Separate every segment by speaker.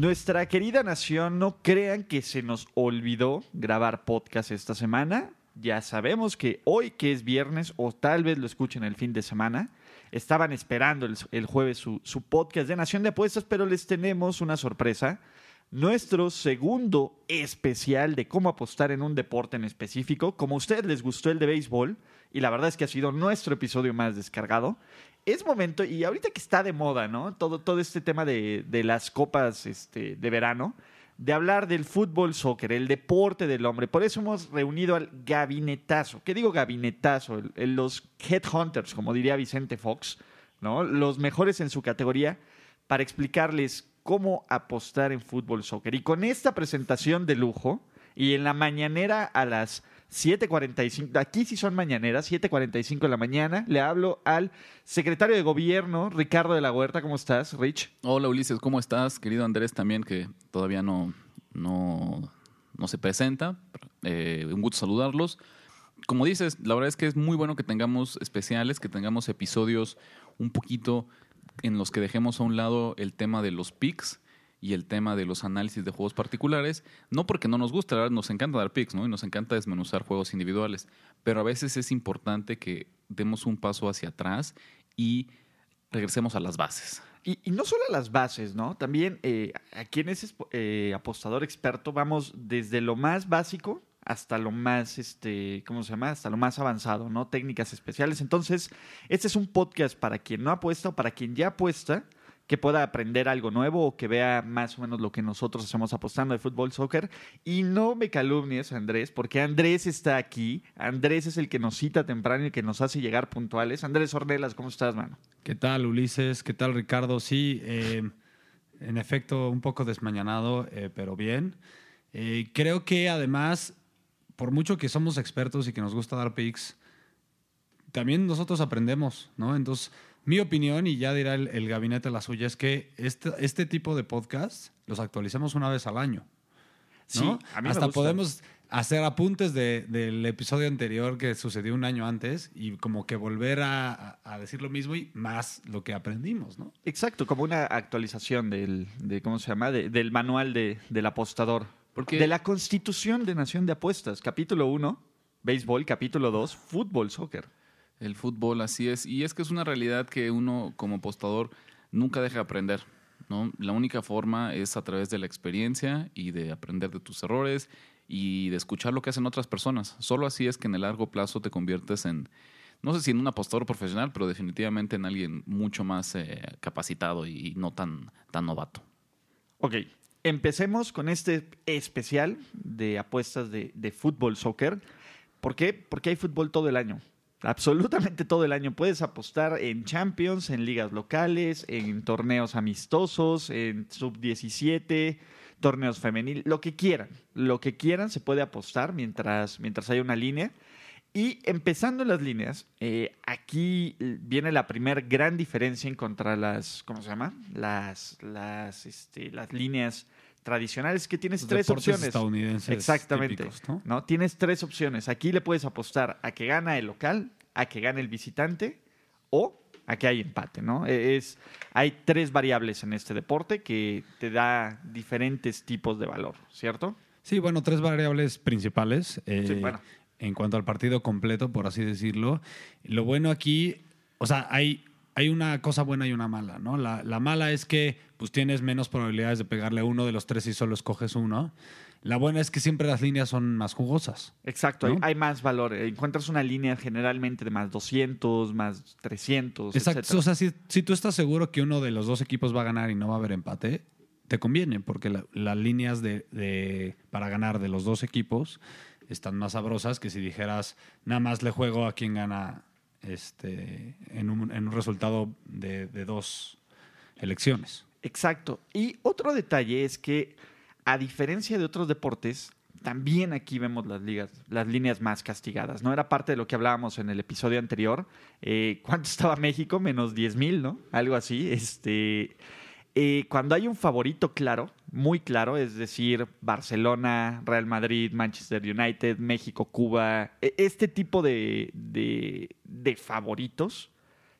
Speaker 1: Nuestra querida nación, no crean que se nos olvidó grabar podcast esta semana. Ya sabemos que hoy, que es viernes, o tal vez lo escuchen el fin de semana, estaban esperando el, el jueves su, su podcast de Nación de Apuestas, pero les tenemos una sorpresa. Nuestro segundo especial de cómo apostar en un deporte en específico. Como a ustedes les gustó el de béisbol, y la verdad es que ha sido nuestro episodio más descargado, es momento, y ahorita que está de moda, ¿no? Todo, todo este tema de, de las copas este, de verano, de hablar del fútbol, soccer, el deporte del hombre. Por eso hemos reunido al gabinetazo. ¿Qué digo gabinetazo? Los headhunters, como diría Vicente Fox, ¿no? Los mejores en su categoría para explicarles cómo apostar en fútbol, soccer. Y con esta presentación de lujo, y en la mañanera a las 7.45, aquí sí son mañaneras, 7.45 de la mañana, le hablo al secretario de gobierno, Ricardo de la Huerta. ¿Cómo estás, Rich?
Speaker 2: Hola Ulises, ¿cómo estás? Querido Andrés también, que todavía no, no, no se presenta. Eh, un gusto saludarlos. Como dices, la verdad es que es muy bueno que tengamos especiales, que tengamos episodios un poquito en los que dejemos a un lado el tema de los picks y el tema de los análisis de juegos particulares. No porque no nos verdad, nos encanta dar picks, ¿no? Y nos encanta desmenuzar juegos individuales. Pero a veces es importante que demos un paso hacia atrás y regresemos a las bases.
Speaker 1: Y, no solo a las bases, ¿no? También eh, aquí en eh, apostador experto vamos desde lo más básico hasta lo más, este, ¿cómo se llama? Hasta lo más avanzado, ¿no? Técnicas especiales. Entonces, este es un podcast para quien no apuesta o para quien ya apuesta, que pueda aprender algo nuevo o que vea más o menos lo que nosotros hacemos apostando de fútbol, soccer. Y no me calumnies, Andrés, porque Andrés está aquí. Andrés es el que nos cita temprano y que nos hace llegar puntuales. Andrés Ornelas, ¿cómo estás, mano?
Speaker 3: ¿Qué tal, Ulises? ¿Qué tal, Ricardo? Sí, eh, en efecto, un poco desmañanado, eh, pero bien. Eh, creo que además, por mucho que somos expertos y que nos gusta dar picks, también nosotros aprendemos, ¿no? Entonces, mi opinión, y ya dirá el, el gabinete la suya, es que este, este tipo de podcasts los actualicemos una vez al año.
Speaker 1: Sí,
Speaker 3: ¿no?
Speaker 1: a mí me
Speaker 3: Hasta
Speaker 1: gusta.
Speaker 3: podemos hacer apuntes de- del episodio anterior que sucedió un año antes y como que volver a, a- a decir lo mismo y más lo que aprendimos, ¿no?
Speaker 1: Exacto, como una actualización del, de, ¿cómo se llama? De- del manual de, del apostador.
Speaker 2: Porque-
Speaker 1: De la Constitución de Nación de Apuestas. Capítulo 1, béisbol. Capítulo 2, fútbol, soccer.
Speaker 2: El fútbol, así es. Y es que es una realidad que uno como apostador nunca deja de aprender. ¿no? La única forma es a través de la experiencia y de aprender de tus errores y de escuchar lo que hacen otras personas. Solo así es que en el largo plazo te conviertes en, no sé si en un apostador profesional, pero definitivamente en alguien mucho más eh, capacitado y no tan, tan novato.
Speaker 1: Ok, empecemos con este especial de apuestas de, de fútbol, soccer. ¿Por qué? Porque hay fútbol todo el año. Absolutamente todo el año. Puedes apostar en Champions, en ligas locales, en torneos amistosos, en sub-17, torneos femenil, lo que quieran. Lo que quieran se puede apostar mientras, mientras haya una línea. Y empezando en las líneas, eh, aquí viene la primera gran diferencia en contra las, ¿cómo se llama? Las, las, este, las líneas tradicionales que tienes
Speaker 3: Los
Speaker 1: tres opciones.
Speaker 3: estadounidenses
Speaker 1: Exactamente.
Speaker 3: típicos, ¿no?
Speaker 1: ¿no? Tienes tres opciones. Aquí le puedes apostar a que gana el local, a que gane el visitante o a que hay empate, ¿no? E, Es, hay tres variables en este deporte que te da diferentes tipos de valor, ¿cierto?
Speaker 3: Sí, bueno, tres variables principales. eh,
Speaker 1: Sí, bueno.
Speaker 3: En cuanto al partido completo, por así decirlo. Lo bueno aquí, o sea, hay, hay una cosa buena y una mala, ¿no? La, la mala es que pues tienes menos probabilidades de pegarle a uno de los tres si solo escoges uno. La buena es que siempre las líneas son más jugosas.
Speaker 1: Exacto, hay, más valor. Encuentras una línea generalmente de más 200, más 300,
Speaker 3: Exacto.
Speaker 1: etcétera.
Speaker 3: O sea, si, si tú estás seguro que uno de los dos equipos va a ganar y no va a haber empate, te conviene, porque la- las líneas de, de- para ganar de los dos equipos están más sabrosas que si dijeras, nada más le juego a quien gana este, en, un, en un resultado de, de dos elecciones.
Speaker 1: Exacto. Y otro detalle es que, a diferencia de otros deportes, también aquí vemos las ligas, las líneas más castigadas, ¿no? Era parte de lo que hablábamos en el episodio anterior. Eh, ¿Cuánto estaba México? Menos 10 mil, ¿no? Algo así. Este, eh, cuando hay un favorito claro, muy claro, es decir, Barcelona, Real Madrid, Manchester United, México, Cuba, e- este tipo de, de, favoritos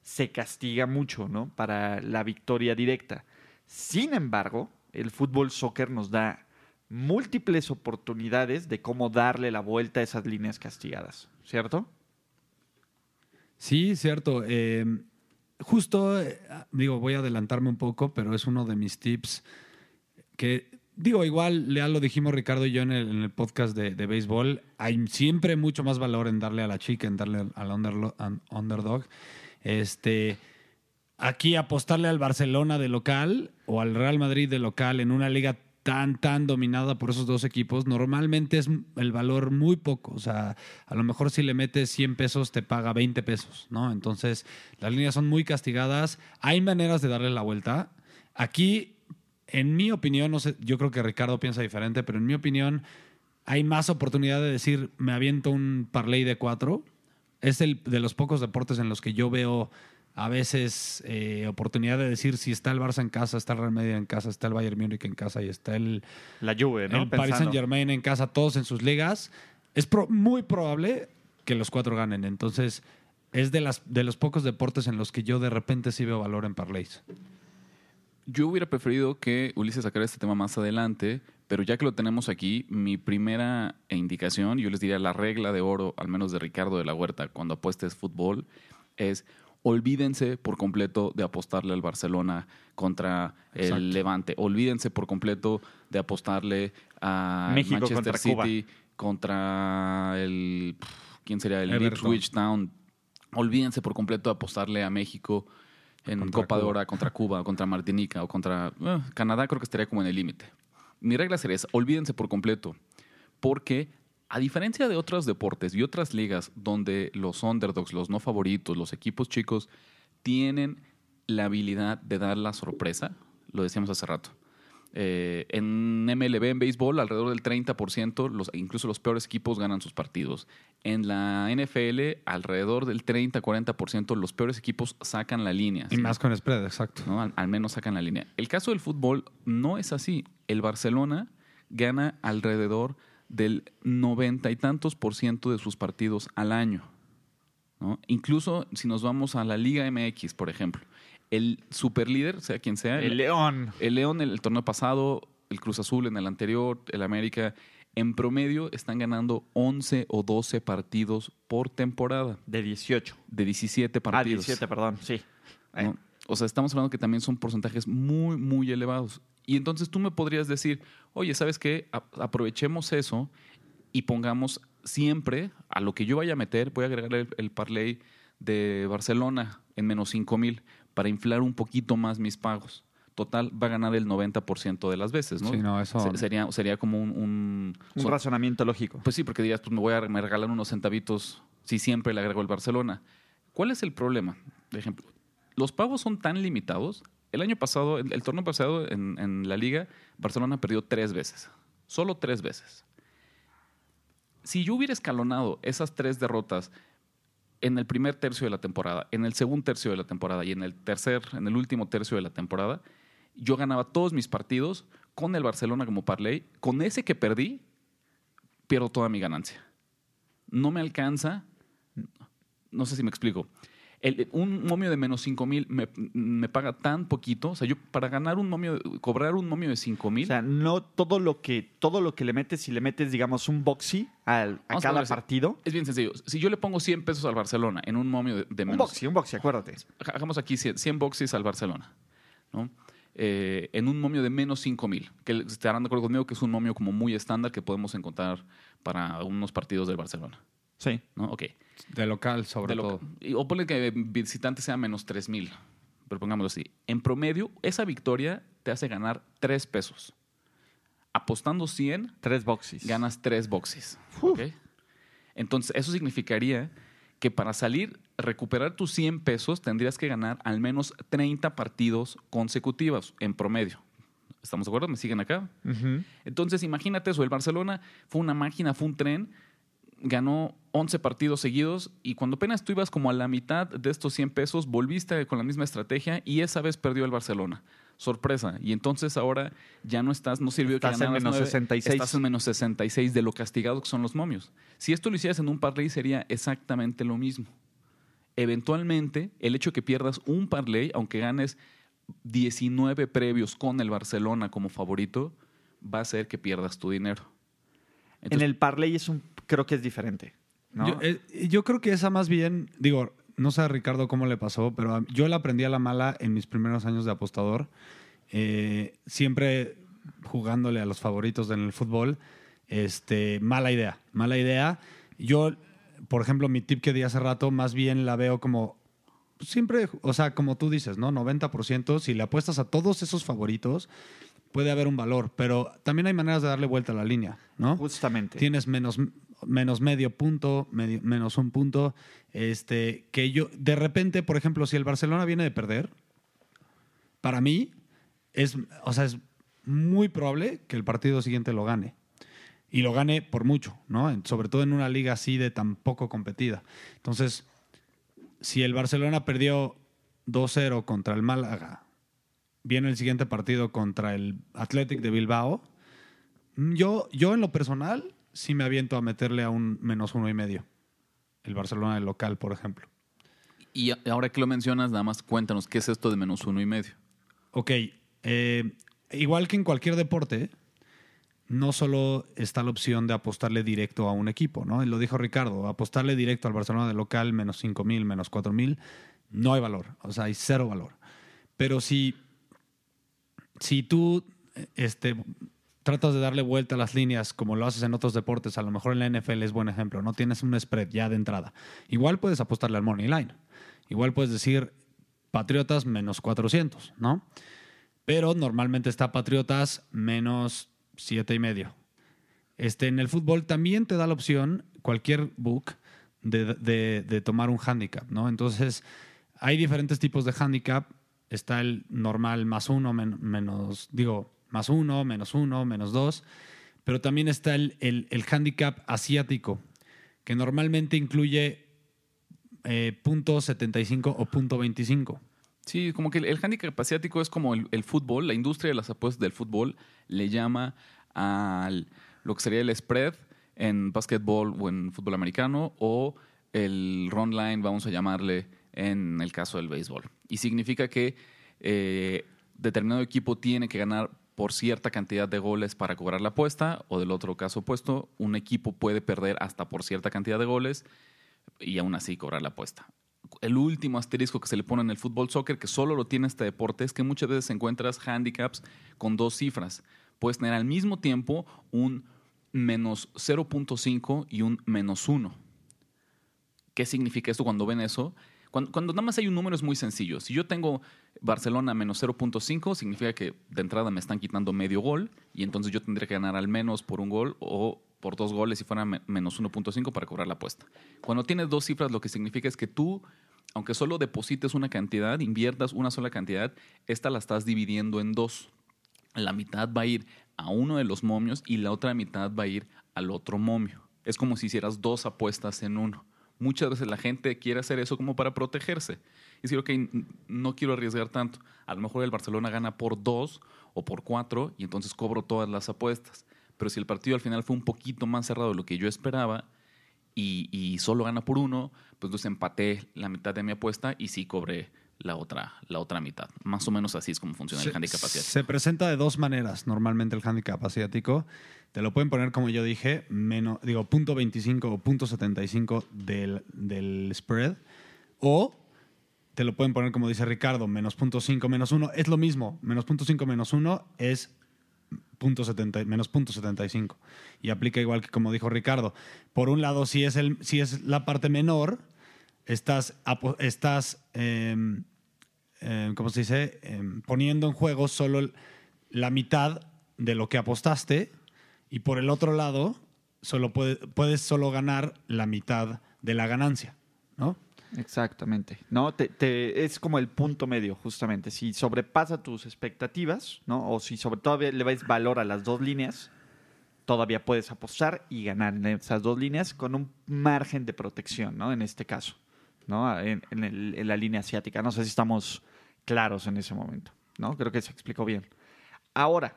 Speaker 1: se castiga mucho, ¿no? Para la victoria directa. Sin embargo, el fútbol soccer nos da múltiples oportunidades de cómo darle la vuelta a esas líneas castigadas, ¿cierto?
Speaker 3: Sí, cierto. Eh, justo, eh, digo, voy a adelantarme un poco, pero es uno de mis tips que, digo, igual ya lo dijimos Ricardo y yo en el, en el podcast de, de béisbol, hay siempre mucho más valor en darle a la chica, en darle al, underlo- underdog. Este, aquí apostarle al Barcelona de local o al Real Madrid de local en una liga tan, tan dominada por esos dos equipos, normalmente es el valor muy poco. O sea, a lo mejor si le metes 100 pesos te paga 20 pesos, ¿no? Entonces, las líneas son muy castigadas. Hay maneras de darle la vuelta. Aquí, en mi opinión, no sé, yo creo que Ricardo piensa diferente, pero en mi opinión, hay más oportunidad de decir, me aviento un parlay de cuatro. Es el de los pocos deportes en los que yo veo a veces eh, oportunidad de decir si está el Barça en casa, está el Real Madrid en casa, está el Bayern Múnich en casa y está el,
Speaker 1: La Juve, ¿no?
Speaker 3: el Paris. Saint Germain en casa, todos en sus ligas. Es pro- muy probable que los cuatro ganen. Entonces, es de, las, de los pocos deportes en los que yo de repente sí veo valor en parlays.
Speaker 2: Yo hubiera preferido que Ulises sacara este tema más adelante, pero ya que lo tenemos aquí, mi primera indicación, yo les diría la regla de oro, al menos de Ricardo de la Huerta, cuando apuestes fútbol, es olvídense por completo de apostarle al Barcelona contra
Speaker 3: Exacto.
Speaker 2: el Levante. Olvídense por completo de apostarle a
Speaker 1: México
Speaker 2: Manchester
Speaker 1: contra Cuba.
Speaker 2: City contra el... ¿Quién sería? El. Ipswich Town. Olvídense por completo de apostarle a México en
Speaker 3: Contra
Speaker 2: Copa de. Oro contra Cuba, contra Martinica o contra eh, Canadá, creo que estaría como en el límite. Mi regla sería esa, olvídense por completo, porque a diferencia de otros deportes y otras ligas donde los underdogs, los no favoritos, los equipos chicos tienen la habilidad de dar la sorpresa, lo decíamos hace rato. Eh, en MLB, en béisbol, alrededor del 30%, los, incluso los peores equipos ganan sus partidos. En la NFL, alrededor del 30-40%, los peores equipos sacan la línea.
Speaker 3: Y
Speaker 2: ¿sí?
Speaker 3: más con spread, exacto.
Speaker 2: ¿no? Al, al menos sacan la línea. El caso del fútbol no es así. El Barcelona gana alrededor del noventa y tantos por ciento de sus partidos al año. ¿no? Incluso si nos vamos a la Liga MX, por ejemplo, el superlíder, sea quien sea,
Speaker 1: El León.
Speaker 2: el León en el torneo pasado, el Cruz Azul en el anterior, el América, en promedio están ganando 11 o 12 partidos por temporada,
Speaker 1: De 18.
Speaker 2: de 17
Speaker 1: Ah,
Speaker 2: partidos.
Speaker 1: 17, perdón, sí.
Speaker 2: ¿no? O sea, estamos hablando que también son porcentajes muy, muy elevados. Y entonces tú me podrías decir, oye, ¿sabes qué? A- aprovechemos eso y pongamos siempre a lo que yo vaya a meter, voy a agregar el, el parlay de Barcelona en menos 5 mil para inflar un poquito más mis pagos. Total, va a ganar el 90% de las veces, ¿no?
Speaker 3: Sí, no, eso-
Speaker 2: Se- Sería, sería como un... un-
Speaker 1: razonamiento lógico.
Speaker 2: pues sí, porque dirías, pues me voy a me regalan unos centavitos si siempre le agrego el Barcelona. ¿Cuál es el problema? Por ejemplo, los pagos son tan limitados. El año pasado, el, torneo pasado en, en la liga, Barcelona perdió tres veces. Solo tres veces. Si yo hubiera escalonado esas tres derrotas en el primer tercio de la temporada, en el segundo tercio de la temporada y en el tercer, en el último tercio de la temporada, yo ganaba todos mis partidos con el Barcelona como parlay. Con ese que perdí, pierdo toda mi ganancia. No me alcanza, no sé si me explico. El- un momio de menos 5 mil me, me paga tan poquito. O sea, yo para ganar un momio, cobrar un momio de 5 mil.
Speaker 1: O sea, no todo lo que todo lo que le metes, si le metes, digamos, un boxy al, a cada
Speaker 2: ver
Speaker 1: partido.
Speaker 2: es bien sencillo. Si yo le pongo 100 pesos al Barcelona en un momio de, de
Speaker 1: Un
Speaker 2: menos.
Speaker 1: boxy, un boxy, acuérdate.
Speaker 2: Hagamos aquí 100, 100 boxes al Barcelona. ¿no? Eh, en un momio de menos 5 mil. Que estarán de acuerdo conmigo que es un momio como muy estándar que podemos encontrar para unos partidos del Barcelona.
Speaker 1: Sí.
Speaker 2: ¿no? Ok.
Speaker 3: De local, sobre
Speaker 2: De
Speaker 3: todo.
Speaker 2: y- o ponle que visitante sea menos 3 mil. Pero pongámoslo así. En promedio, esa victoria te hace ganar 3 pesos. Apostando 100,
Speaker 1: Tres boxys.
Speaker 2: ganas 3 boxes. ¿ok? Entonces, eso significaría que para salir, recuperar tus 100 pesos, tendrías que ganar al menos 30 partidos consecutivos en promedio. ¿Estamos de acuerdo? ¿Me siguen acá? Entonces, imagínate eso. El Barcelona fue una máquina, fue un tren. Ganó 11 partidos seguidos y cuando apenas tú ibas como a la mitad de estos 100 pesos, volviste con la misma estrategia y esa vez perdió el Barcelona. Sorpresa. Y entonces ahora ya no estás, no sirvió
Speaker 1: Estás
Speaker 2: que
Speaker 1: en menos
Speaker 2: nueve,
Speaker 1: 66.
Speaker 2: Estás en menos 66 de lo castigados que son los momios. Si esto lo hicieras en un parlay sería exactamente lo mismo. Eventualmente, el hecho de que pierdas un parlay, aunque ganes 19 previos con el Barcelona como favorito, va a hacer que pierdas tu dinero.
Speaker 1: En el parlay es un, creo que es diferente. ¿no?
Speaker 3: Yo, eh, yo creo que esa más bien, digo, no sé a Ricardo cómo le pasó, pero yo la aprendí a la mala en mis primeros años de apostador. Eh, siempre jugándole a los favoritos en el fútbol. Este, mala idea, mala idea. Yo, por ejemplo, mi tip que di hace rato, más bien la veo como siempre, o sea, como tú dices, ¿no? 90%, si le apuestas a todos esos favoritos, puede haber un valor, pero también hay maneras de darle vuelta a la línea, ¿no?
Speaker 1: Justamente.
Speaker 3: Tienes menos, menos medio punto, medio- menos un punto. Este, que yo, de repente, por ejemplo, si el Barcelona viene de perder, para mí, es, o sea, es muy probable que el partido siguiente lo gane. Y lo gane por mucho, ¿no? Sobre todo en una liga así de tan poco competida. Entonces, si el Barcelona perdió 2-0 contra el Málaga, viene el siguiente partido contra el Athletic de Bilbao, Mm, yo, yo en lo personal sí me aviento a meterle a un menos uno y medio. El Barcelona del local, por ejemplo.
Speaker 2: y ahora que lo mencionas, nada más cuéntanos qué es esto de menos uno y medio.
Speaker 3: Ok, eh, igual que en cualquier deporte, no solo está la opción de apostarle directo a un equipo, ¿no? Lo dijo Ricardo, apostarle directo al Barcelona del local, menos 5 mil, menos 4 mil, no hay valor, o sea, hay cero valor. Pero si, si tú este, tratas de darle vuelta a las líneas como lo haces en otros deportes, a lo mejor en la NFL es buen ejemplo, no tienes un spread ya de entrada. Igual puedes apostarle al money line. Igual puedes decir Patriotas menos 400, ¿no? Pero normalmente está Patriotas menos siete y medio. Este, en el fútbol también te da la opción, cualquier book, de- de tomar un handicap, ¿no? Entonces, hay diferentes tipos de handicap. Está el normal más uno, men- menos, digo, más uno, menos uno, menos dos. Pero también está el, el, el handicap asiático, que normalmente incluye eh, punto 75 o punto 25.
Speaker 2: Sí, como que el, el handicap asiático es como el, el fútbol, la industria de las apuestas del fútbol le llama al lo que sería el spread en básquetbol o en fútbol americano o el run line, vamos a llamarle en el caso del béisbol. Y significa que eh, determinado equipo tiene que ganar por cierta cantidad de goles para cobrar la apuesta o del otro caso opuesto, un equipo puede perder hasta por cierta cantidad de goles y aún así cobrar la apuesta. El último asterisco que se le pone en el fútbol soccer, que solo lo tiene este deporte, es que muchas veces encuentras handicaps con dos cifras. Puedes tener al mismo tiempo un menos 0.5 y un menos 1. ¿Qué significa esto cuando ven eso? Cuando, nada más hay un número es muy sencillo. Si yo tengo Barcelona menos 0.5, significa que de entrada me están quitando medio gol y entonces yo tendría que ganar al menos por un gol o por dos goles si fuera me- menos 1.5 para cobrar la apuesta. Cuando tienes dos cifras, lo que significa es que tú, aunque solo deposites una cantidad, inviertas una sola cantidad, esta la estás dividiendo en dos. La mitad va a ir a uno de los momios y la otra mitad va a ir al otro momio. Es como si hicieras dos apuestas en uno. Muchas veces la gente quiere hacer eso como para protegerse. Y decir, ok, no quiero arriesgar tanto. A lo mejor el Barcelona gana por dos o por cuatro y entonces cobro todas las apuestas. Pero si el partido al final fue un poquito más cerrado de lo que yo esperaba y, y solo gana por uno, pues entonces empaté la mitad de mi apuesta y sí cobré la otra, la otra mitad. Más o menos así es como funciona el handicap asiático.
Speaker 3: se presenta de dos maneras normalmente el handicap asiático. Te lo pueden poner, como yo dije, menos, digo, punto 25 o punto 75 del, del spread. O te lo pueden poner, como dice Ricardo, menos punto 5, menos 1. Es lo mismo. Menos punto 5, menos 1 es punto 70, menos punto 75. Y aplica igual que como dijo Ricardo. Por un lado, si es, el, si es la parte menor, estás, estás em, em, ¿cómo se dice? Em, poniendo en juego solo la mitad de lo que apostaste. Y por el otro lado, solo puede- puedes solo ganar la mitad de la ganancia, ¿no?
Speaker 1: Exactamente. No, te, es como el punto medio, justamente. Si sobrepasa tus expectativas, ¿no? O si sobre todo le ves valor a las dos líneas, todavía puedes apostar y ganar en esas dos líneas con un margen de protección, ¿no? En este caso, ¿no? En, en la línea asiática. No sé si estamos claros en ese momento, ¿no? Creo que se explicó bien. Ahora,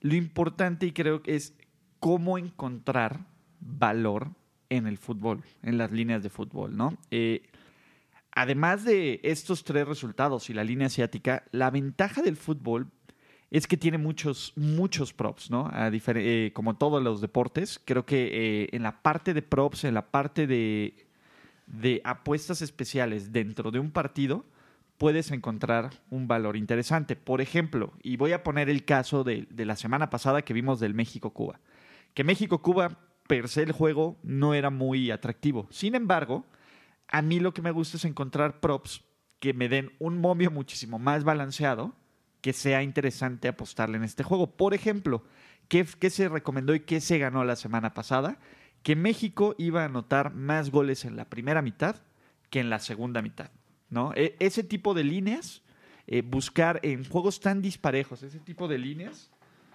Speaker 1: lo importante y creo que es cómo encontrar valor en el fútbol, en las líneas de fútbol, ¿no? Eh, además de estos tres resultados y la línea asiática, la ventaja del fútbol es que tiene muchos, muchos props, ¿no? A eh, como todos los deportes, creo que eh, en la parte de props, en la parte de, de apuestas especiales dentro de un partido, puedes encontrar un valor interesante. Por ejemplo, y voy a poner el caso de, la semana pasada que vimos del México-Cuba, que México-Cuba, per se el juego no era muy atractivo. Sin embargo, a mí lo que me gusta es encontrar props que me den un momio muchísimo más balanceado, que sea interesante apostarle en este juego. Por ejemplo, ¿qué, qué se recomendó y qué se ganó la semana pasada? Que México iba a anotar más goles en la primera mitad que en la segunda mitad. ¿No? E- ese tipo de líneas, eh, buscar en juegos tan disparejos, ese tipo de líneas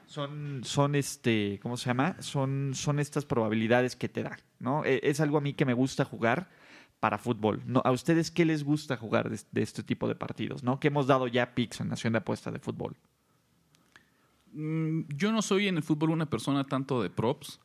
Speaker 1: son, son este, ¿cómo se llama? Son, son estas probabilidades que te dan, ¿no? E- Es algo a mí que me gusta jugar para fútbol. ¿no? ¿A ustedes qué les gusta jugar de, de este tipo de partidos, ¿no? Que hemos dado ya picks en Nación de Apuesta de Fútbol.
Speaker 2: Mm, Yo no soy en el fútbol una persona tanto de props,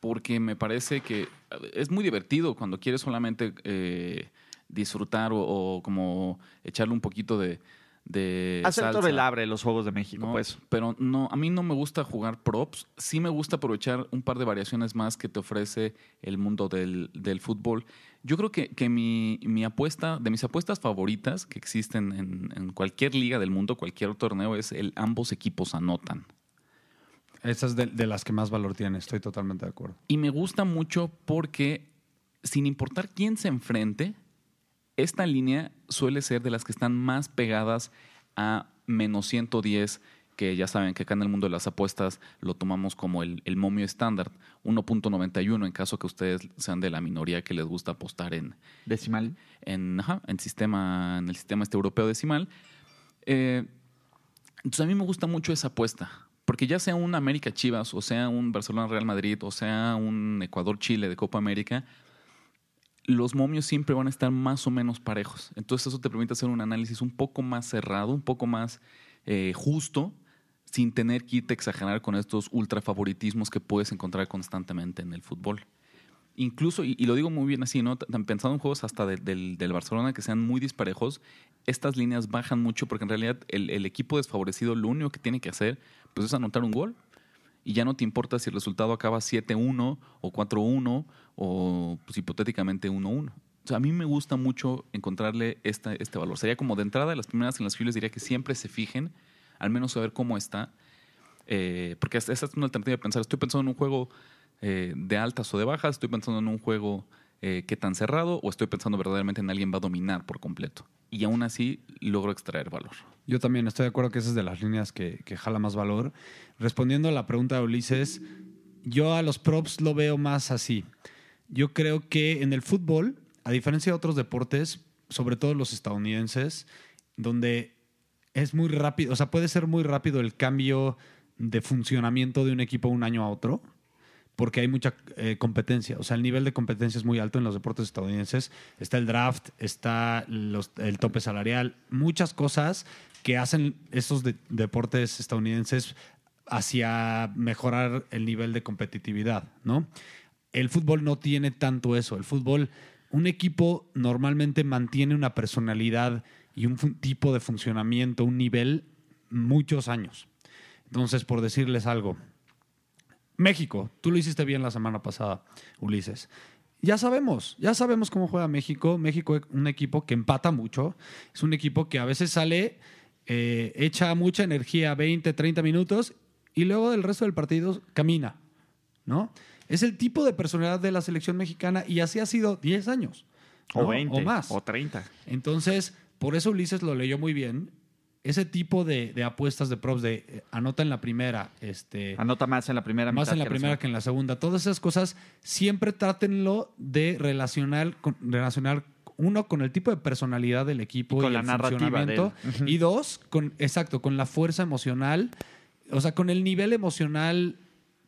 Speaker 2: porque me parece que es muy divertido cuando quieres solamente eh, disfrutar o, o como echarle un poquito de, de
Speaker 1: Hacer todo el abre los Juegos de México,
Speaker 2: ¿no?
Speaker 1: pues.
Speaker 2: Pero no, a mí no me gusta jugar props. Sí me gusta aprovechar un par de variaciones más que te ofrece el mundo del, del fútbol. Yo creo que, que mi, mi apuesta, de mis apuestas favoritas que existen en, en cualquier liga del mundo, cualquier torneo, es el ambos equipos anotan.
Speaker 3: Esa es de, de las que más valor tiene, estoy totalmente de acuerdo.
Speaker 2: Y me gusta mucho porque, sin importar quién se enfrente, esta línea suele ser de las que están más pegadas a menos 110, que ya saben que acá en el mundo de las apuestas lo tomamos como el, el momio estándar, 1.91 en caso que ustedes sean de la minoría que les gusta apostar en,
Speaker 1: Decimal.
Speaker 2: en, ajá, en, sistema, en el sistema este europeo decimal. Eh, entonces a mí me gusta mucho esa apuesta, porque ya sea un América Chivas, o sea un Barcelona Real Madrid, o sea un Ecuador Chile de Copa América, los momios siempre van a estar más o menos parejos. Entonces eso te permite hacer un análisis un poco más cerrado, un poco más eh, justo, sin tener que irte a exagerar con estos ultra favoritismos que puedes encontrar constantemente en el fútbol incluso, y, lo digo muy bien así, ¿no? T- Pensando en juegos hasta de- del, del Barcelona que sean muy disparejos, estas líneas bajan mucho porque en realidad el, el equipo desfavorecido lo único que tiene que hacer pues, es anotar un gol. Y ya no te importa si el resultado acaba 7-1 o 4-1 o pues, hipotéticamente 1-1. O sea, a mí me gusta mucho encontrarle esta, este valor. Sería como de entrada, las primeras en las filas diría que siempre se fijen, al menos saber cómo está. Eh, porque esa es una alternativa de pensar. Estoy pensando en un juego eh, de altas o de bajas, estoy pensando en un juego eh, que tan cerrado o estoy pensando verdaderamente en alguien va a dominar por completo. Y aún así logro extraer valor.
Speaker 3: Yo también estoy de acuerdo que esa es de las líneas que, que jala más valor. Respondiendo a la pregunta de Ulises, yo a los props lo veo más así. Yo creo que en el fútbol, a diferencia de otros deportes, sobre todo los estadounidenses, donde es muy rápido, o sea, puede ser muy rápido el cambio de funcionamiento de un equipo un año a otro, porque hay mucha eh, competencia. O sea, el nivel de competencia es muy alto en los deportes estadounidenses. Está el draft, está el tope salarial, muchas cosas que hacen estos de- deportes estadounidenses hacia mejorar el nivel de competitividad, ¿no? El fútbol no tiene tanto eso. El fútbol, un equipo normalmente mantiene una personalidad y un tipo de funcionamiento, un nivel, muchos años. Entonces, por decirles algo, México, tú lo hiciste bien la semana pasada, Ulises. Ya sabemos, ya sabemos cómo juega México. México es un equipo que empata mucho. Es un equipo que a veces sale, eh, echa mucha energía, 20, 30 minutos, y luego del resto del partido camina, ¿no? Es el tipo de personalidad de la selección mexicana y así ha sido 10 años.
Speaker 1: O
Speaker 3: ¿no?
Speaker 1: 20.
Speaker 3: O más.
Speaker 1: O 30.
Speaker 3: Entonces, por eso Ulises lo leyó muy bien. Ese tipo de, de apuestas de props de eh, anota en la primera, este,
Speaker 1: Anota más en la primera
Speaker 3: más en la
Speaker 1: que
Speaker 3: primera que en la segunda. Todas esas cosas siempre trátenlo de relacionar, con- relacionar uno con el tipo de personalidad del equipo
Speaker 1: Y
Speaker 3: y,
Speaker 1: con la
Speaker 3: el
Speaker 1: narrativa de él.
Speaker 3: funcionamiento. y dos, con exacto, con la fuerza emocional, o sea, con el nivel emocional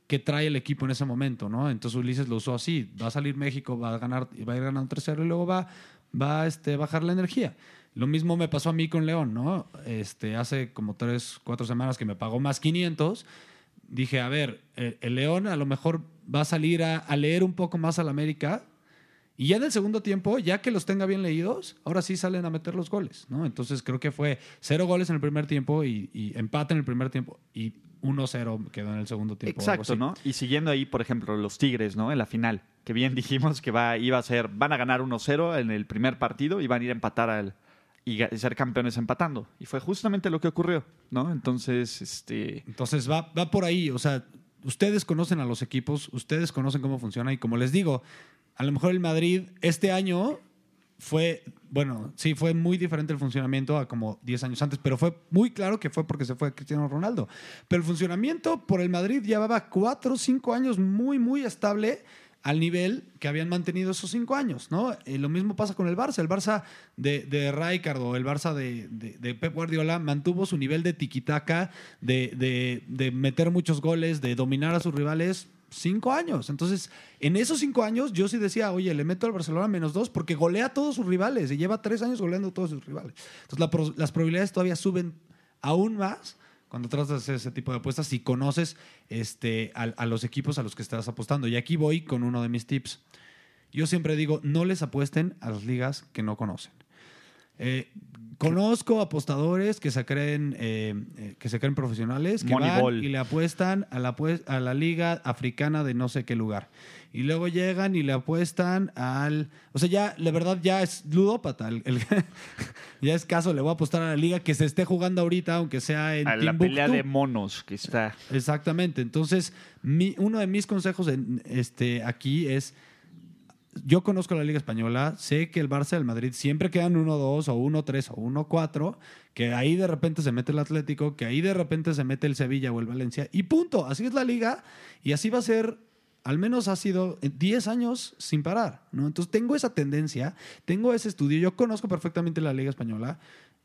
Speaker 3: que trae el equipo en ese momento, ¿no? Entonces Ulises lo usó así, va a salir México, va a ganar, va a ir ganando 3-0 y luego va, va a este, bajar la energía. Lo mismo me pasó a mí con León, ¿no? Este, hace como 3, 4 semanas que me pagó más 500 dije, a ver, el, el León a lo mejor va a salir a, a leer un poco más al América y ya en el segundo tiempo, ya que los tenga bien leídos, ahora sí salen a meter los goles, ¿no? Entonces creo que fue cero goles en el primer tiempo y, y empate en el primer tiempo y 1-0 quedó en el segundo tiempo.
Speaker 1: Exacto. ¿no? Y siguiendo ahí, por ejemplo, los Tigres, ¿no? En la final, que bien dijimos que va, iba a ser, van a ganar 1-0 en el primer partido y van a ir a empatar al, y ser campeones empatando. Y fue justamente lo que ocurrió, ¿no? Entonces, este...
Speaker 3: Entonces va, va por ahí, o sea, ustedes conocen a los equipos, ustedes conocen cómo funciona y como les digo, a lo mejor el Madrid este año fue, bueno, sí, fue muy diferente el funcionamiento a como 10 años antes, pero fue muy claro que fue porque se fue Cristiano Ronaldo. Pero el funcionamiento por el Madrid llevaba 4 o 5 años muy, muy estable al nivel que habían mantenido esos cinco años, ¿no? Eh, lo mismo pasa con el Barça. El Barça de, de Rijkaard o el Barça de, Pep Guardiola mantuvo su nivel de tiquitaca, de, de- meter muchos goles, de dominar a sus rivales cinco años. Entonces, en esos cinco años yo sí decía, oye, le meto al Barcelona menos dos porque golea a todos sus rivales y lleva tres años goleando a todos sus rivales. Entonces, las probabilidades todavía suben aún más cuando tratas de hacer ese tipo de apuestas si conoces este, a, a los equipos a los que estás apostando. Y aquí voy con uno de mis tips. Yo siempre digo, no les apuesten a las ligas que no conocen. Eh, conozco apostadores que se creen, eh, eh, que se creen profesionales, que van y le apuestan a la, pues- a la liga africana de no sé qué lugar. Y luego llegan y le apuestan al... O sea, ya, la verdad, ya es ludópata. El- el- ya es caso, le voy a apostar a la liga que se esté jugando ahorita, aunque sea en
Speaker 1: A la
Speaker 3: Timbuktu.
Speaker 1: pelea de monos que está...
Speaker 3: Exactamente. Entonces, mi- uno de mis consejos en- este, aquí es, yo conozco la Liga Española, sé que el Barça y el Madrid siempre quedan 1-2 o 1-3 o 1-4, que ahí de repente se mete el Atlético, que ahí de repente se mete el Sevilla o el Valencia, y punto. Así es la liga y así va a ser, al menos ha sido eh, 10 años sin parar. ¿no? Entonces tengo esa tendencia, tengo ese estudio, yo conozco perfectamente la Liga Española,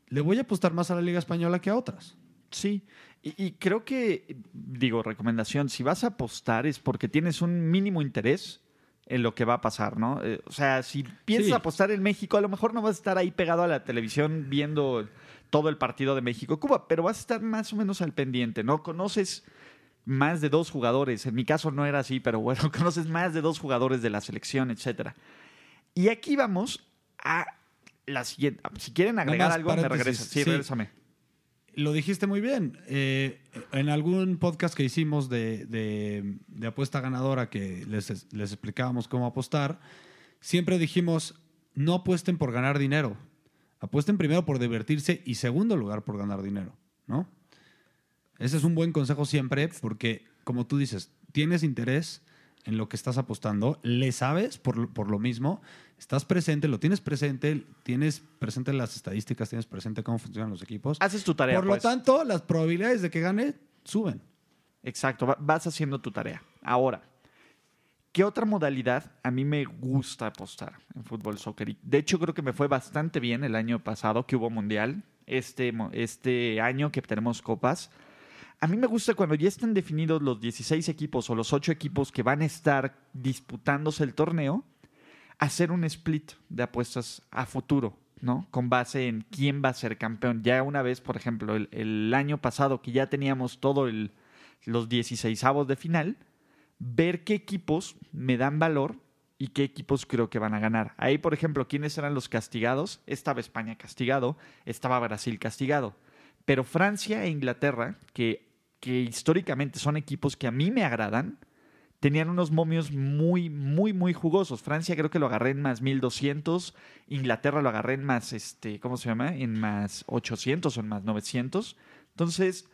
Speaker 3: le voy a apostar más a la Liga Española que a otras.
Speaker 1: Sí, y, y creo que, digo, recomendación, si vas a apostar es porque tienes un mínimo interés en lo que va a pasar, ¿no? Eh, o sea, si piensas
Speaker 3: Sí.
Speaker 1: apostar en México, a lo mejor no vas a estar ahí pegado a la televisión viendo todo el partido de México-Cuba, pero vas a estar más o menos al pendiente, ¿no? Conoces más de dos jugadores, en mi caso no era así, pero bueno, conoces más de dos jugadores de la selección, etcétera. Y aquí vamos a la siguiente. Si quieren agregar algo, me regresas. Sí,
Speaker 3: Sí.
Speaker 1: regrésame.
Speaker 3: Lo dijiste muy bien. Eh, en algún podcast que hicimos de, de- de apuesta ganadora que les, les explicábamos cómo apostar, siempre dijimos, no apuesten por ganar dinero. Apuesten primero por divertirse y segundo lugar por ganar dinero, ¿no? Ese es un buen consejo siempre porque, como tú dices, tienes interés en lo que estás apostando, le sabes por, lo- por lo mismo, estás presente, lo tienes presente, tienes presente las estadísticas, tienes presente cómo funcionan los equipos.
Speaker 1: Haces tu tarea.
Speaker 3: Por
Speaker 1: pues.
Speaker 3: lo tanto, las probabilidades de que gane suben.
Speaker 1: Exacto, va- vas haciendo tu tarea. Ahora, ¿qué otra modalidad a mí me gusta apostar en fútbol soccer? De hecho, creo que me fue bastante bien el año pasado que hubo mundial. Este, este año que tenemos copas. A mí me gusta cuando ya están definidos los 16 equipos o los 8 equipos que van a estar disputándose el torneo, hacer un split de apuestas a futuro, ¿no? Con base en quién va a ser campeón. Ya una vez, por ejemplo, el, el año pasado que ya teníamos todo el, los 16 avos de final, ver qué equipos me dan valor y qué equipos creo que van a ganar. Ahí, por ejemplo, quiénes eran los castigados. Estaba España castigado, estaba Brasil castigado. Pero Francia e Inglaterra, que, que históricamente son equipos que a mí me agradan, tenían unos momios muy, muy, muy jugosos. Francia creo que lo agarré en más 1200, Inglaterra lo agarré en más, este, ¿cómo se llama? En más 800 o en más 900. Entonces,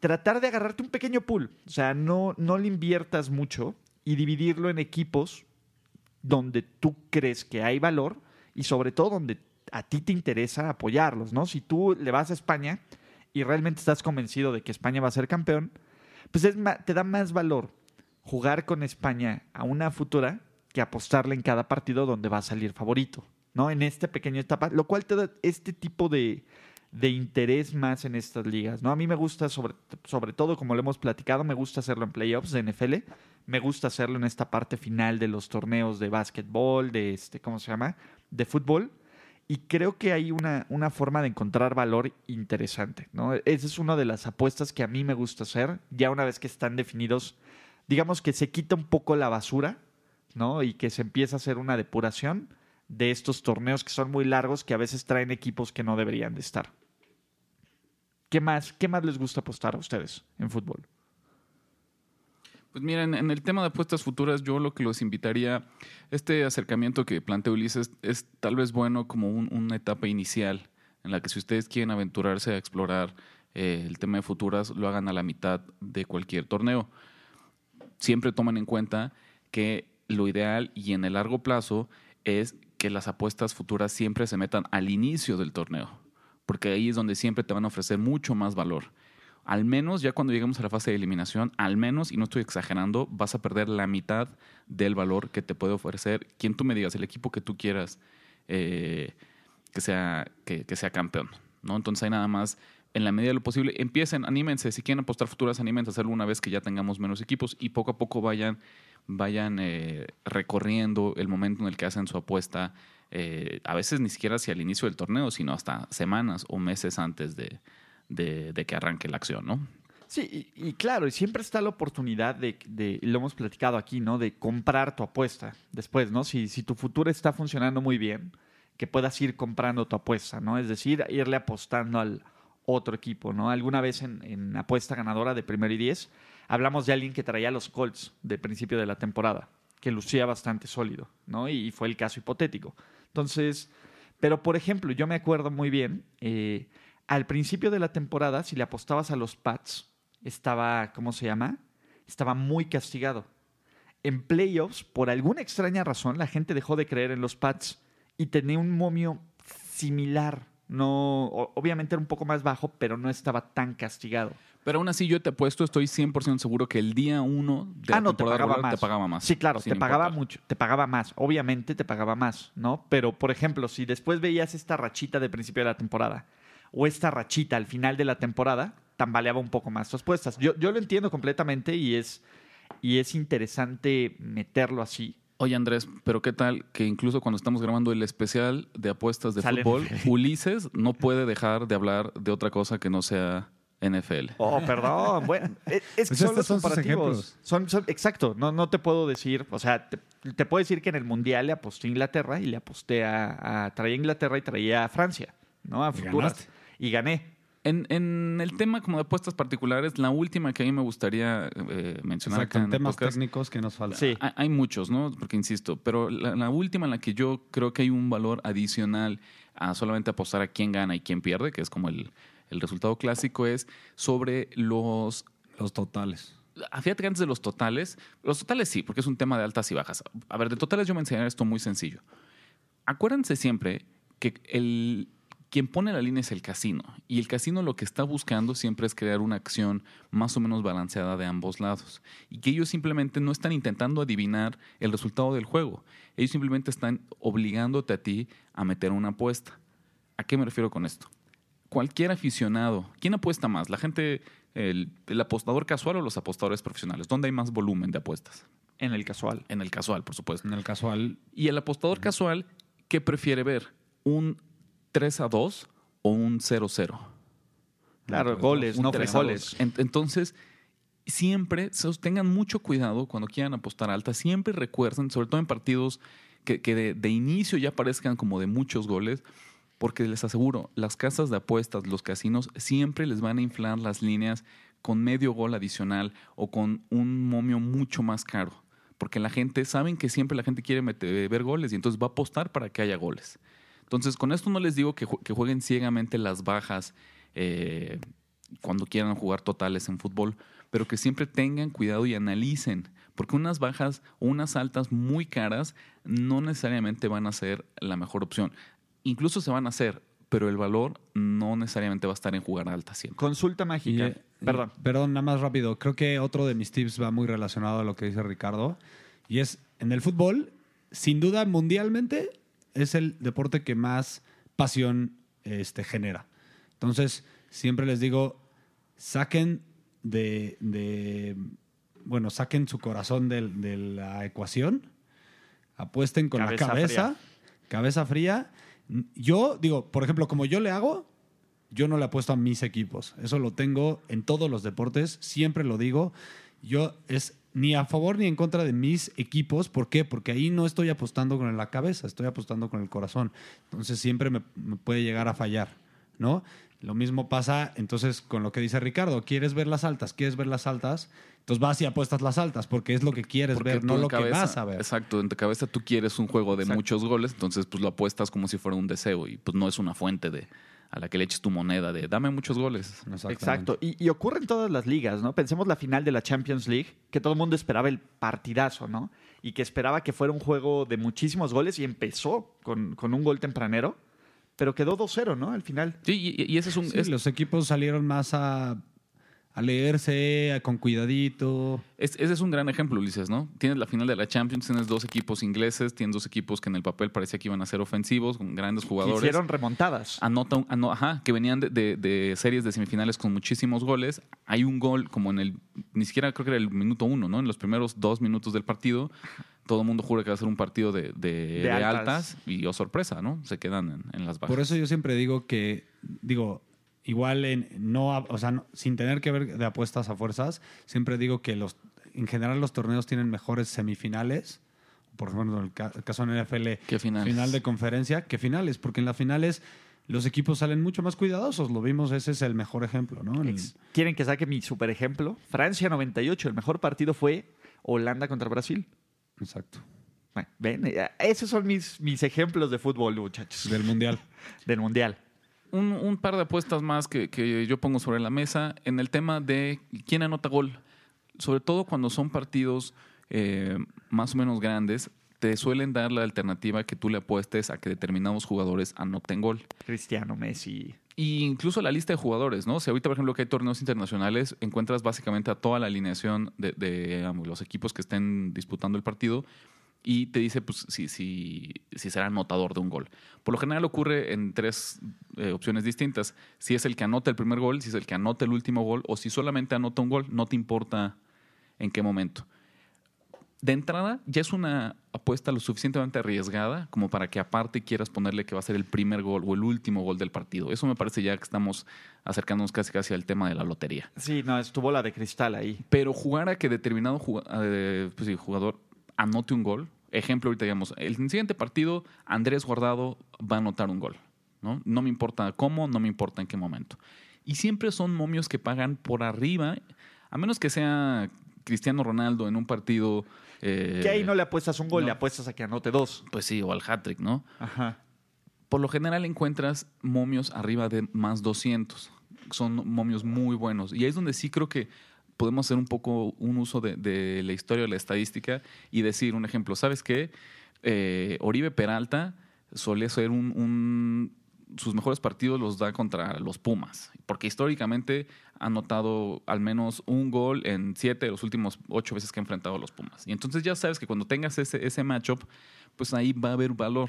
Speaker 1: tratar de agarrarte un pequeño pool. O sea, no, no le inviertas mucho y dividirlo en equipos donde tú crees que hay valor y sobre todo donde a ti te interesa apoyarlos, ¿no? Si tú le vas a España, y realmente estás convencido de que España va a ser campeón, pues es te da más valor jugar con España a una futura que apostarle en cada partido donde va a salir favorito, ¿no? En esta pequeña etapa, lo cual te da este tipo de, de interés más en estas ligas, ¿no? A mí me gusta, sobre, sobre todo, como lo hemos platicado, me gusta hacerlo en playoffs de NFL, me gusta hacerlo en esta parte final de los torneos de básquetbol, de este, ¿cómo se llama? De fútbol. Y creo que hay una, una forma de encontrar valor interesante, ¿no? Esa es una de las apuestas que a mí me gusta hacer, ya una vez que están definidos, digamos que se quita un poco la basura, ¿no? Y que se empieza a hacer una depuración de estos torneos que son muy largos, que a veces traen equipos que no deberían de estar. ¿Qué más, qué más les gusta apostar a ustedes en fútbol?
Speaker 2: Pues miren, en el tema de apuestas futuras, yo lo que los invitaría, este acercamiento que plantea Ulises es tal vez bueno como un- una etapa inicial en la que si ustedes quieren aventurarse a explorar eh, el tema de futuras, lo hagan a la mitad de cualquier torneo. Siempre tomen en cuenta que lo ideal y en el largo plazo es que las apuestas futuras siempre se metan al inicio del torneo, porque ahí es donde siempre te van a ofrecer mucho más valor al menos ya cuando lleguemos a la fase de eliminación, al menos, y no estoy exagerando, vas a perder la mitad del valor que te puede ofrecer quien tú me digas, el equipo que tú quieras eh, que, sea, que, sea campeón. ¿no? Entonces hay nada más, en la medida de lo posible, empiecen, anímense, si quieren apostar futuras, anímense a hacerlo una vez que ya tengamos menos equipos y poco a poco vayan, vayan eh, recorriendo el momento en el que hacen su apuesta, eh, a veces ni siquiera hacia el inicio del torneo, sino hasta semanas o meses antes de, de, que arranque la acción, ¿no?
Speaker 1: Sí, y, claro, y siempre está la oportunidad de, lo hemos platicado aquí, ¿no? De comprar tu apuesta después, ¿no? Si, si tu futuro está funcionando muy bien, que puedas ir comprando tu apuesta, ¿no? Es decir, irle apostando al otro equipo, ¿no? Alguna vez en, en apuesta ganadora de primero y diez, hablamos de alguien que traía los Colts de principio de la temporada, que lucía bastante sólido, ¿no? Y, fue el caso hipotético. Entonces, pero por ejemplo, yo me acuerdo muy bien, eh, al principio de la temporada, si le apostabas a los Pats, estaba, ¿cómo se llama? Estaba muy castigado. En playoffs, por alguna extraña razón, la gente dejó de creer en los Pats y tenía un momio similar. No, obviamente era un poco más bajo, pero no estaba tan castigado.
Speaker 2: Pero aún así yo te apuesto, estoy 100% seguro que el día uno de la
Speaker 1: ah, no, te
Speaker 2: temporada
Speaker 1: pagaba
Speaker 2: regular
Speaker 1: más.
Speaker 2: te pagaba más.
Speaker 1: Sí, claro, te pagaba
Speaker 2: importar.
Speaker 1: mucho, te pagaba más. Obviamente te pagaba más, ¿no? Pero, por ejemplo, si después veías esta rachita de principio de la temporada o esta rachita al final de la temporada, tambaleaba un poco más tus apuestas. Yo, yo lo entiendo completamente y es, y es interesante meterlo así.
Speaker 2: Oye Andrés, pero qué tal que incluso cuando estamos grabando el especial de apuestas de
Speaker 1: Sale
Speaker 2: fútbol,
Speaker 1: NFL.
Speaker 2: Ulises no puede dejar de hablar de otra cosa que no sea NFL.
Speaker 1: Oh, perdón. Bueno, es, es que
Speaker 3: Pues
Speaker 1: son los
Speaker 3: son sus
Speaker 1: comparativos.
Speaker 3: ejemplos.
Speaker 1: Son, son- exacto. No, no te puedo decir, o sea, te, te puedo decir que en el Mundial le aposté a Inglaterra y le aposté a, a- traía a Inglaterra y traía a Francia, ¿no? A futuras.
Speaker 3: ganaste.
Speaker 1: Y gané.
Speaker 2: En, en el tema como de apuestas particulares, la última que a mí me gustaría eh, mencionar
Speaker 3: Exacto,
Speaker 2: acá
Speaker 3: en temas
Speaker 2: podcast,
Speaker 3: técnicos que nos faltan.
Speaker 1: Sí.
Speaker 2: Hay, hay muchos, ¿no? Porque insisto, pero la, la última en la que yo creo que hay un valor adicional a solamente apostar a quién gana y quién pierde, que es como el, el resultado clásico, es sobre los
Speaker 3: Los totales.
Speaker 2: Ah, Fíjate que antes de los totales, los totales sí, porque es un tema de altas y bajas. A ver, de totales yo me enseñaré esto muy sencillo. Acuérdense siempre que el, quien pone la línea es el casino. Y el casino lo que está buscando siempre es crear una acción más o menos balanceada de ambos lados. Y que ellos simplemente no están intentando adivinar el resultado del juego. Ellos simplemente están obligándote a ti a meter una apuesta. ¿A qué me refiero con esto? Cualquier aficionado, ¿quién apuesta más? ¿La gente, el, el apostador casual o los apostadores profesionales? ¿Dónde hay más volumen de apuestas?
Speaker 1: En el casual.
Speaker 2: En el casual, por supuesto.
Speaker 3: En el casual,
Speaker 2: Y el apostador casual, ¿qué prefiere ver? ¿Un 3 a 2 o un 0-0?
Speaker 1: Claro, goles, no
Speaker 2: 3 a
Speaker 1: frijoles.
Speaker 2: 2. En- Entonces, siempre tengan mucho cuidado cuando quieran apostar alta. Siempre recuerden, sobre todo en partidos que, que de, de inicio ya parezcan como de muchos goles, porque les aseguro, las casas de apuestas, los casinos, siempre les van a inflar las líneas con medio gol adicional o con un momio mucho más caro. Porque la gente, saben que siempre la gente quiere meter- ver goles y entonces va a apostar para que haya goles. Entonces, con esto no les digo que, que jueguen ciegamente las bajas eh, cuando quieran jugar totales en fútbol, pero que siempre tengan cuidado y analicen, porque unas bajas o unas altas muy caras no necesariamente van a ser la mejor opción. Incluso se van a hacer, pero el valor no necesariamente va a estar en jugar alta siempre.
Speaker 1: Consulta mágica.
Speaker 3: eh,
Speaker 1: Perdón.
Speaker 3: y- perdón, nada más rápido. Creo que otro de mis tips va muy relacionado a lo que dice Ricardo. Y es, en el fútbol, sin duda, mundialmente, es el deporte que más pasión este, genera. Entonces, siempre les digo, saquen de, de- bueno, saquen su corazón de, la ecuación, apuesten con
Speaker 1: Cabeza
Speaker 3: la cabeza,
Speaker 1: fría.
Speaker 3: cabeza fría. Yo, digo, por ejemplo, como yo le hago, yo no le apuesto a mis equipos. Eso lo tengo en todos los deportes, siempre lo digo. Yo es ni a favor ni en contra de mis equipos. ¿Por qué? Porque ahí no estoy apostando con la cabeza, estoy apostando con el corazón. Entonces siempre me, me puede llegar a fallar, ¿no? Lo mismo pasa entonces con lo que dice Ricardo. ¿Quieres ver las altas? ¿Quieres ver las altas? Entonces vas y apuestas las altas porque es lo que quieres
Speaker 2: Porque
Speaker 3: ver, no lo
Speaker 2: cabeza-
Speaker 3: que vas a ver.
Speaker 2: Exacto, en tu cabeza tú quieres un juego de
Speaker 1: Exacto.
Speaker 2: muchos goles, entonces pues lo apuestas como si fuera un deseo y pues no es una fuente de a la que le eches tu moneda de dame muchos goles.
Speaker 1: Exacto. Y, y ocurre en todas las ligas, ¿no? Pensemos la final de la Champions League, que todo el mundo esperaba el partidazo, ¿no? Y que esperaba que fuera un juego de muchísimos goles y empezó con, con un gol tempranero, pero quedó 2-0, ¿no? Al final.
Speaker 2: Sí, y, y ese es un...
Speaker 3: Sí,
Speaker 2: es-
Speaker 3: los equipos salieron más a, a leerse, a- con cuidadito.
Speaker 2: Es- ese es un gran ejemplo, Ulises, ¿no? Tienes la final de la Champions, tienes dos equipos ingleses, tienes dos equipos que en el papel parecía que iban a ser ofensivos, con grandes jugadores.
Speaker 1: Hicieron remontadas.
Speaker 2: Anota, un- ano- ajá, que venían de, de- de series de semifinales con muchísimos goles. Hay un gol como en el, ni siquiera creo que era el minuto uno, ¿no? En los primeros dos minutos del partido, todo el mundo jura que va a ser un partido de, de- de
Speaker 1: altas.
Speaker 2: altas. y oh sorpresa, ¿no? Se quedan en, en las bajas.
Speaker 3: Por eso yo siempre digo que, digo, igual en, no, o sea, no- sin tener que ver de apuestas a fuerzas, siempre digo que los, en general los torneos tienen mejores semifinales. Por ejemplo, en el, ca- el caso en NFL, final de conferencia, que finales, porque en las finales los equipos salen mucho más cuidadosos. Lo vimos, ese es el mejor ejemplo, ¿no?
Speaker 1: ¿Quieren que saque mi super ejemplo? Francia 98, el mejor partido fue Holanda contra Brasil.
Speaker 3: exacto.
Speaker 1: Bueno, ven, eh, esos son mis, mis ejemplos de fútbol, muchachos,
Speaker 3: Del mundial.
Speaker 1: del Mundial.
Speaker 2: Un, un par de apuestas más que, que yo pongo sobre la mesa en el tema de quién anota gol. Sobre todo cuando son partidos eh, más o menos grandes, te suelen dar la alternativa que tú le apuestes a que determinados jugadores anoten gol.
Speaker 1: Cristiano, Messi.
Speaker 2: Y incluso la lista de jugadores, ¿no? Si ahorita, por ejemplo, que hay torneos internacionales, encuentras básicamente a toda la alineación de, de, los equipos que estén disputando el partido y te dice pues si, si, si será anotador de un gol. Por lo general ocurre en tres eh, opciones distintas. Si es el que anota el primer gol, si es el que anota el último gol o si solamente anota un gol, no te importa en qué momento. De entrada, ya es una apuesta lo suficientemente arriesgada como para que aparte quieras ponerle que va a ser el primer gol o el último gol del partido. Eso me parece ya que estamos acercándonos casi casi al tema de la lotería.
Speaker 1: Sí, no, estuvo la de cristal ahí.
Speaker 2: Pero jugar a que determinado eh, pues sí, jugador anote un gol. Ejemplo, ahorita digamos, el siguiente partido, Andrés Guardado va a anotar un gol. ¿no? no me importa cómo, no me importa en qué momento. Y siempre son momios que pagan por arriba, a menos que sea Cristiano Ronaldo en un partido. eh,
Speaker 1: Que ahí no le apuestas un gol,
Speaker 2: no.
Speaker 1: le apuestas a que anote dos.
Speaker 2: Pues sí, o al hat-trick, ¿no?
Speaker 1: Ajá.
Speaker 2: Por lo general encuentras momios arriba de más 200. Son momios muy buenos. Y ahí es donde sí creo que podemos hacer un poco un uso de, la historia, de la estadística y decir un ejemplo. ¿Sabes qué? Eh, Oribe Peralta solía ser un, un- Sus mejores partidos los da contra los Pumas. Porque históricamente ha anotado al menos un gol en siete de los últimos ocho veces que ha enfrentado a los Pumas. Y entonces ya sabes que cuando tengas ese, ese matchup, pues ahí va a haber valor.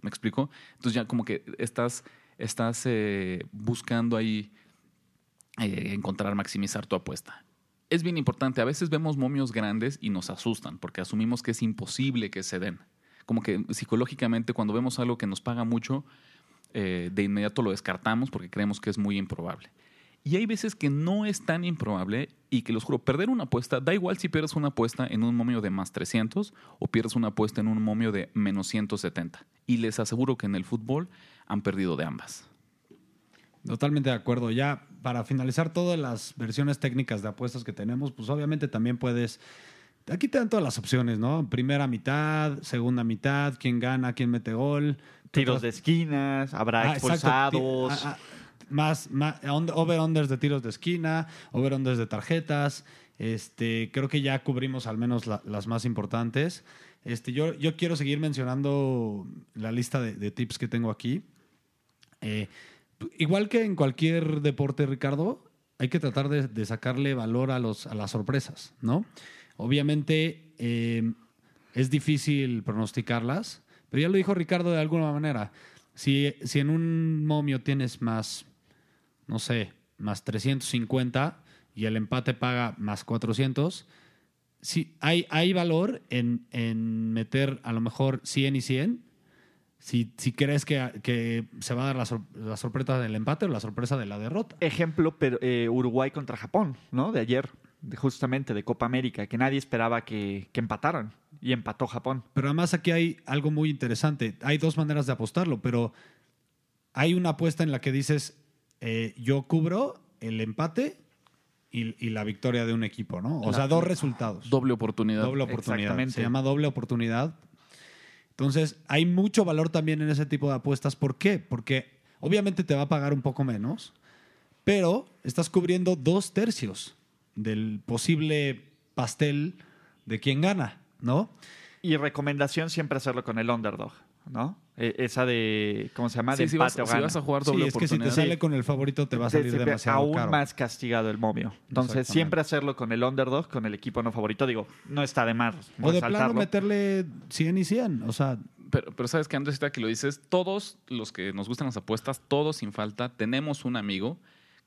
Speaker 2: ¿Me explico? Entonces ya como que estás, estás eh, buscando ahí eh, encontrar, maximizar tu apuesta. Es bien importante, a veces vemos momios grandes y nos asustan porque asumimos que es imposible que se den. Como que psicológicamente cuando vemos algo que nos paga mucho, eh, de inmediato lo descartamos porque creemos que es muy improbable. Y hay veces que no es tan improbable y que los juro, perder una apuesta, da igual si pierdes una apuesta en un momio de más 300 o pierdes una apuesta en un momio de menos 170. Y les aseguro que en el fútbol han perdido de ambas.
Speaker 3: Totalmente de acuerdo. Ya para finalizar todas las versiones técnicas de apuestas que tenemos, pues obviamente también puedes. Aquí te dan todas las opciones, ¿no? Primera mitad, segunda mitad, quién gana, quién mete gol.
Speaker 1: Tiros de esquinas, habrá
Speaker 3: Ah,
Speaker 1: expulsados.
Speaker 3: Ah, ah, más, más over-unders de tiros de esquina, over-unders de tarjetas. Este, creo que ya cubrimos al menos la- las más importantes. Este, yo, yo quiero seguir mencionando la lista de, de tips que tengo aquí. Eh, igual que en cualquier deporte, Ricardo, hay que tratar de, sacarle valor a, los, a las sorpresas, ¿no? Obviamente eh, es difícil pronosticarlas, pero ya lo dijo Ricardo de alguna manera. Si, en un momio tienes más, no sé, más 350 y el empate paga más 400, sí, hay, hay valor en, en meter a lo mejor 100 y 100 si, si crees que, que se va a dar la, sor- la sorpresa del empate o la sorpresa de la derrota.
Speaker 1: Ejemplo, pero, eh, Uruguay contra Japón, ¿no? De ayer, de justamente de Copa América, que nadie esperaba que, que empataran. Y empató Japón.
Speaker 3: Pero además aquí hay algo muy interesante. Hay dos maneras de apostarlo, pero hay una apuesta en la que dices, eh, yo cubro el empate y, y la victoria de un equipo, ¿no? O
Speaker 2: La-
Speaker 3: sea, dos resultados.
Speaker 2: Doble oportunidad.
Speaker 3: Doble oportunidad.
Speaker 1: Exactamente.
Speaker 3: Se llama doble oportunidad. Entonces, hay mucho valor también en ese tipo de apuestas. ¿Por qué? Porque obviamente te va a pagar un poco menos, pero estás cubriendo dos tercios del posible pastel de quien gana, ¿no?
Speaker 1: Y recomendación siempre hacerlo con el underdog, ¿no? Eh, esa de, ¿cómo se llama? De
Speaker 2: Sí, si
Speaker 1: empate
Speaker 2: vas,
Speaker 1: o
Speaker 2: si vas a jugar
Speaker 3: Sí,
Speaker 2: doble
Speaker 3: es que si te sale con el favorito te va a salir
Speaker 1: Te- te-
Speaker 3: demasiado
Speaker 1: aún
Speaker 3: caro.
Speaker 1: más castigado el momio. Entonces, siempre hacerlo con el underdog, con el equipo no favorito. Digo, no está de más
Speaker 3: O de plano meterle 100 y 100. O sea,
Speaker 2: Pero, pero sabes que Andrés, ahorita que lo dices, todos los que nos gustan las apuestas, todos sin falta, tenemos un amigo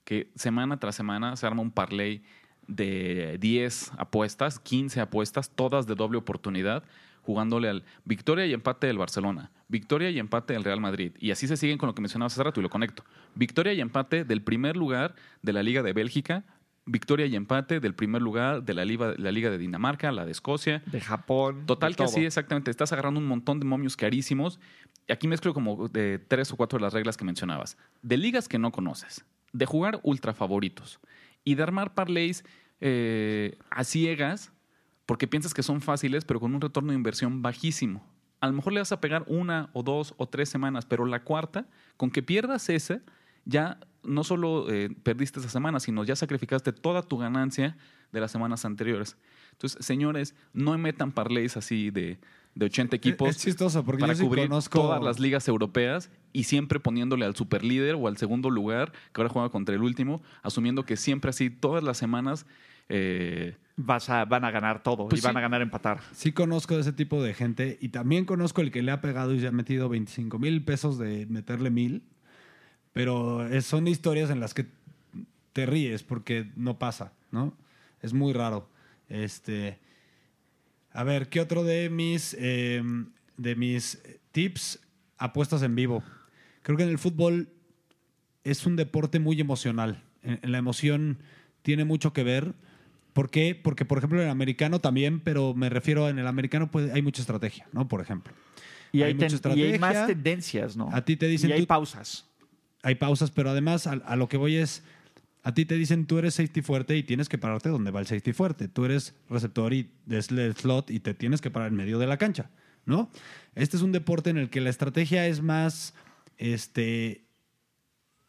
Speaker 2: que semana tras semana se arma un parlay de 10 apuestas, 15 apuestas, todas de doble oportunidad, jugándole al victoria y empate del Barcelona, victoria y empate del Real Madrid. Y así se siguen con lo que mencionabas hace rato y lo conecto. Victoria y empate del primer lugar de la Liga de Bélgica, victoria y empate del primer lugar de la Liga, la Liga de Dinamarca, la de Escocia,
Speaker 1: De Japón.
Speaker 2: Total
Speaker 1: de
Speaker 2: que
Speaker 1: todo.
Speaker 2: sí, exactamente. Estás agarrando un montón de momios carísimos. Y aquí mezclo como de tres o cuatro de las reglas que mencionabas. De ligas que no conoces, de jugar ultra favoritos y de armar parlays eh, a ciegas porque piensas que son fáciles, pero con un retorno de inversión bajísimo. A lo mejor le vas a pegar una o dos o tres semanas, pero la cuarta, con que pierdas esa, ya no solo eh, perdiste esa semana, sino ya sacrificaste toda tu ganancia de las semanas anteriores. Entonces, señores, no metan parlays así de, de 80 equipos
Speaker 3: es chistoso porque
Speaker 2: para
Speaker 3: yo sí
Speaker 2: cubrir
Speaker 3: conozco...
Speaker 2: todas las ligas europeas y siempre poniéndole al superlíder o al segundo lugar, que ahora juega contra el último, asumiendo que siempre así, todas las semanas... eh,
Speaker 1: Vas a, van a ganar todo
Speaker 2: Pues
Speaker 1: y van
Speaker 2: sí.
Speaker 1: a ganar empatar.
Speaker 3: Sí conozco de ese tipo de gente y también conozco el que le ha pegado y se ha metido 25 mil pesos de meterle mil, pero es- son historias en las que te ríes porque no pasa, ¿no? Es muy raro. Este, a ver, ¿qué otro de mis, eh, de mis tips? Apuestas en vivo. Creo que en el fútbol es un deporte muy emocional. En, en la emoción tiene mucho que ver. ¿Por qué? Porque, por ejemplo, en el americano también, pero me refiero en el americano pues, hay mucha estrategia, ¿no? Por ejemplo.
Speaker 1: Y
Speaker 3: Hay
Speaker 1: hay,
Speaker 3: mucha
Speaker 1: y hay más tendencias, ¿no?
Speaker 3: A ti te dicen
Speaker 1: Y hay
Speaker 3: tú-
Speaker 1: pausas.
Speaker 3: Hay pausas, pero además a, a lo que voy es, a ti te dicen tú eres safety fuerte y tienes que pararte donde va el safety fuerte. Tú eres receptor y des el slot y te tienes que parar en medio de la cancha, ¿no? Este es un deporte en el que la estrategia es más, este,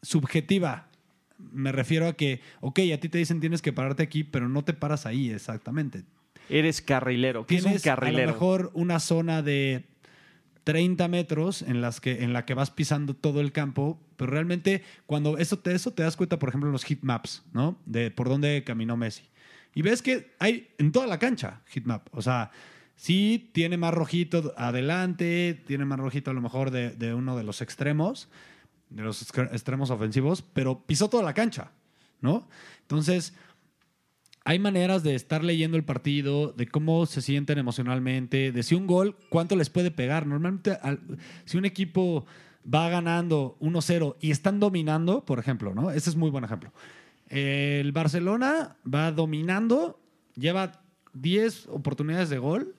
Speaker 3: subjetiva. Me refiero a que, ok, a ti te dicen tienes que pararte aquí, pero no te paras ahí exactamente.
Speaker 1: Eres carrilero. ¿Qué es un
Speaker 3: Tienes a lo
Speaker 1: carrilero?
Speaker 3: mejor una zona de 30 metros en, las que, en la que vas pisando todo el campo, pero realmente cuando eso te, eso te das cuenta, por ejemplo, en los heat maps, ¿no? De por dónde caminó Messi. Y ves que hay en toda la cancha heat map. O sea, sí tiene más rojito adelante, tiene más rojito a lo mejor de, de uno de los extremos, de los extre- extremos ofensivos, pero pisó toda la cancha, ¿no? Entonces, hay maneras de estar leyendo el partido, de cómo se sienten emocionalmente, de si un gol, cuánto les puede pegar. Normalmente, al- si un equipo va ganando 1-0 y están dominando, por ejemplo, ¿no? Ese es muy buen ejemplo. El Barcelona va dominando, lleva 10 oportunidades de gol,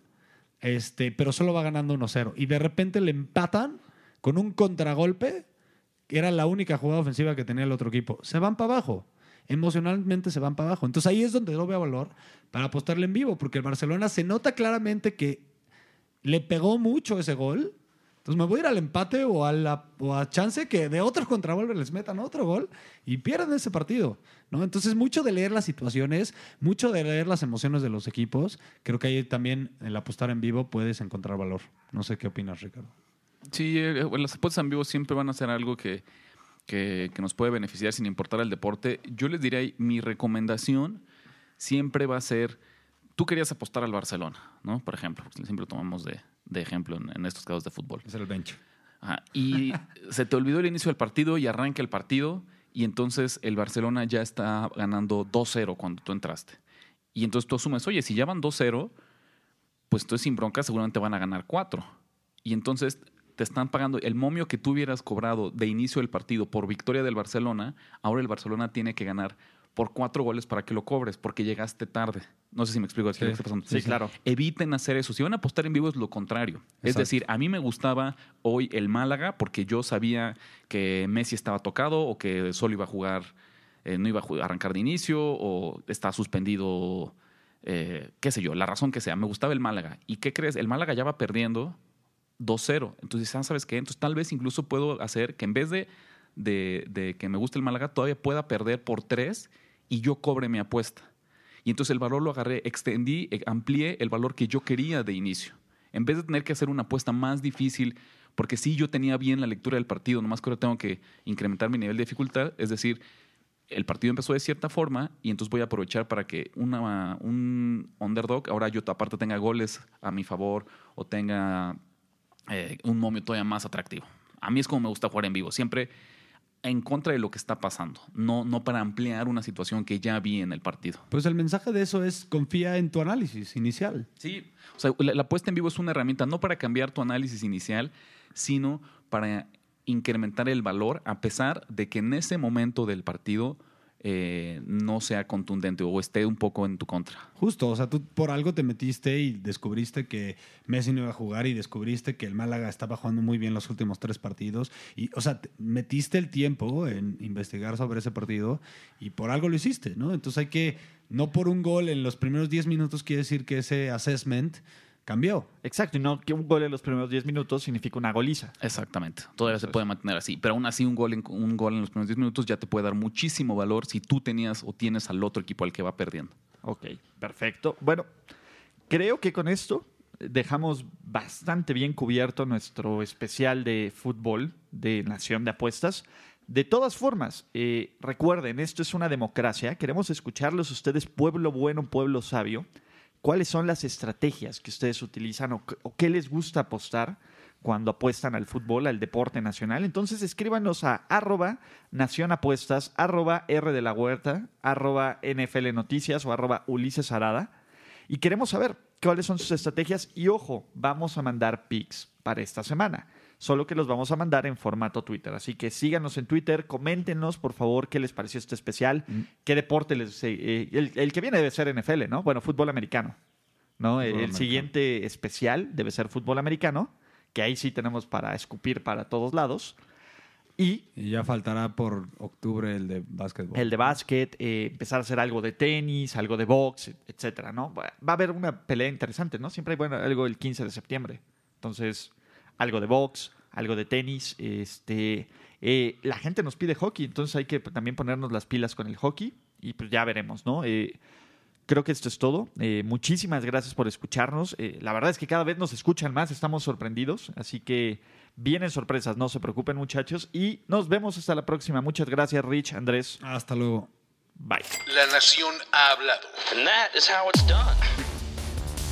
Speaker 3: este, pero solo va ganando 1-0. Y de repente le empatan con un contragolpe, era la única jugada ofensiva que tenía el otro equipo. Se van para abajo. Emocionalmente se van para abajo. Entonces ahí es donde no veo valor para apostarle en vivo, porque el Barcelona se nota claramente que le pegó mucho ese gol. Entonces me voy a ir al empate o a, la, chance que de otros contragolpes les metan otro gol y pierdan ese partido. ¿no? Entonces mucho de leer las situaciones, mucho de leer las emociones de los equipos. Creo que ahí también el apostar en vivo puedes encontrar valor. No sé qué opinas, Ricardo.
Speaker 2: Sí, eh, las apuestas en vivo siempre van a ser algo que que, que nos puede beneficiar sin importar el deporte, yo les diría, mi recomendación siempre va a ser, tú querías apostar al Barcelona, ¿no? Por ejemplo, porque siempre lo tomamos de, de ejemplo en, en estos casos de fútbol.
Speaker 3: Es el bench.
Speaker 2: Ajá, Y se te olvidó el inicio del partido y arranca el partido y entonces el Barcelona ya está ganando 2-0 cuando tú entraste. Y entonces tú asumes, oye, si ya van 2-0, pues entonces sin bronca seguramente van a ganar 4. Y entonces te están pagando el momio que tú hubieras cobrado de inicio del partido por victoria del Barcelona, ahora el Barcelona tiene que ganar por cuatro goles para que lo cobres, porque llegaste tarde. No sé si me explico. ¿qué está pasando?
Speaker 1: Sí, claro.
Speaker 2: Eviten hacer eso. Si van a apostar en vivo es lo contrario. Es decir, a mí me gustaba hoy el Málaga porque yo sabía que Messi estaba tocado o que solo iba a jugar, eh, no iba a arrancar de inicio o está suspendido, eh, qué sé yo, la razón que sea. Me gustaba el Málaga. ¿Y qué crees? El Málaga ya va perdiendo 2-0. Entonces, ah, ¿sabes qué? Entonces tal vez incluso puedo hacer que en vez de, de, que me guste el Málaga, todavía pueda perder por 3 y yo cobre mi apuesta. Y entonces el valor lo agarré, extendí, eh, amplié el valor que yo quería de inicio. En vez de tener que hacer una apuesta más difícil, porque sí yo tenía bien la lectura del partido, nomás que ahora tengo que incrementar mi nivel de dificultad, es decir, el partido empezó de cierta forma y entonces voy a aprovechar para que un underdog, ahora yo aparte tenga goles a mi favor o tenga eh, un momio todavía más atractivo. A mí es como me gusta jugar en vivo, siempre en contra de lo que está pasando, no, no para ampliar una situación que ya vi en el partido.
Speaker 3: Pues el mensaje de eso es confía en tu análisis inicial.
Speaker 2: Sí, o sea, la, la apuesta en vivo es una herramienta no para cambiar tu análisis inicial, sino para incrementar el valor a pesar de que en ese momento del partido eh, no sea contundente o esté un poco en tu contra.
Speaker 3: Justo, o sea, tú por algo te metiste y descubriste que Messi no iba a jugar y descubriste que el Málaga estaba jugando muy bien los últimos tres partidos. Y, o sea, te- metiste el tiempo en investigar sobre ese partido y por algo lo hiciste, ¿no? Entonces hay que, no por un gol en los primeros 10 minutos quiere decir que ese assessment cambió.
Speaker 1: Exacto, y no que un gol en los primeros 10 minutos significa una goliza.
Speaker 2: Exactamente. Todavía se puede mantener así. Pero aún así, un gol, en, un gol en los primeros 10 minutos ya te puede dar muchísimo valor si tú tenías o tienes al otro equipo al que va perdiendo.
Speaker 1: Ok, perfecto. Bueno, creo que con esto dejamos bastante bien cubierto nuestro especial de fútbol de Nación de Apuestas. De todas formas, eh, recuerden, esto es una democracia. Queremos escucharlos ustedes, pueblo bueno, pueblo sabio. ¿Cuáles son las estrategias que ustedes utilizan o, qué- les gusta apostar cuando apuestan al fútbol, al deporte nacional? Entonces escríbanos a arroba arroba R de la Huerta, arroba NFL Noticias o arroba Ulises Arada. Y queremos saber cuáles son sus estrategias. Y ojo, vamos a mandar pics para esta semana. Solo que los vamos a mandar en formato Twitter. Así que síganos en Twitter, coméntenos por favor qué les pareció este especial, qué deporte les... eh, el, el que viene debe ser NFL, ¿no? Bueno, fútbol americano. ¿no? el
Speaker 3: americano.
Speaker 1: siguiente especial debe ser fútbol americano, que ahí sí tenemos para escupir para todos lados. Y
Speaker 3: Y ya faltará por octubre el de básquetbol.
Speaker 1: el de básquet, eh, empezar a hacer algo de tenis, algo de box, etcétera, ¿no? Va va a haber una pelea interesante, ¿no? Siempre hay bueno, algo el 15 de septiembre. Entonces, algo de box, algo de tenis, este eh, la gente nos pide hockey, entonces hay que también ponernos las pilas con el hockey y pues ya veremos, ¿no? Eh, creo que esto es todo. Eh, muchísimas gracias por escucharnos. Eh, la verdad es que cada vez nos escuchan más, estamos sorprendidos, así que vienen sorpresas, no se preocupen muchachos y nos vemos hasta la próxima. Muchas gracias Rich, Andrés.
Speaker 3: Hasta luego.
Speaker 1: Bye.
Speaker 4: La nación ha hablado.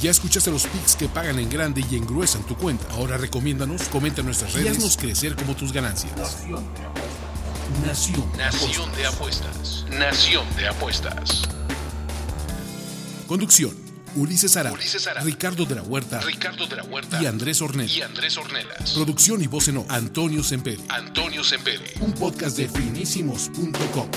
Speaker 5: Ya escuchaste los picks que pagan en grande y engruesan tu cuenta. Ahora recomiéndanos, comenta en nuestras redes y haznos crecer como tus ganancias. Nación.
Speaker 4: Nación de apuestas. Nación de apuestas.
Speaker 5: Conducción. Ulises Ara,
Speaker 4: Ulises Arada.
Speaker 5: Ricardo de la Huerta
Speaker 4: Ricardo de la Huerta
Speaker 5: y Andrés Ornella.
Speaker 4: y Andrés Ornelas.
Speaker 5: Producción y voz en off, Antonio Semperi.
Speaker 4: Antonio Sempere.
Speaker 5: Un podcast de finísimos.com.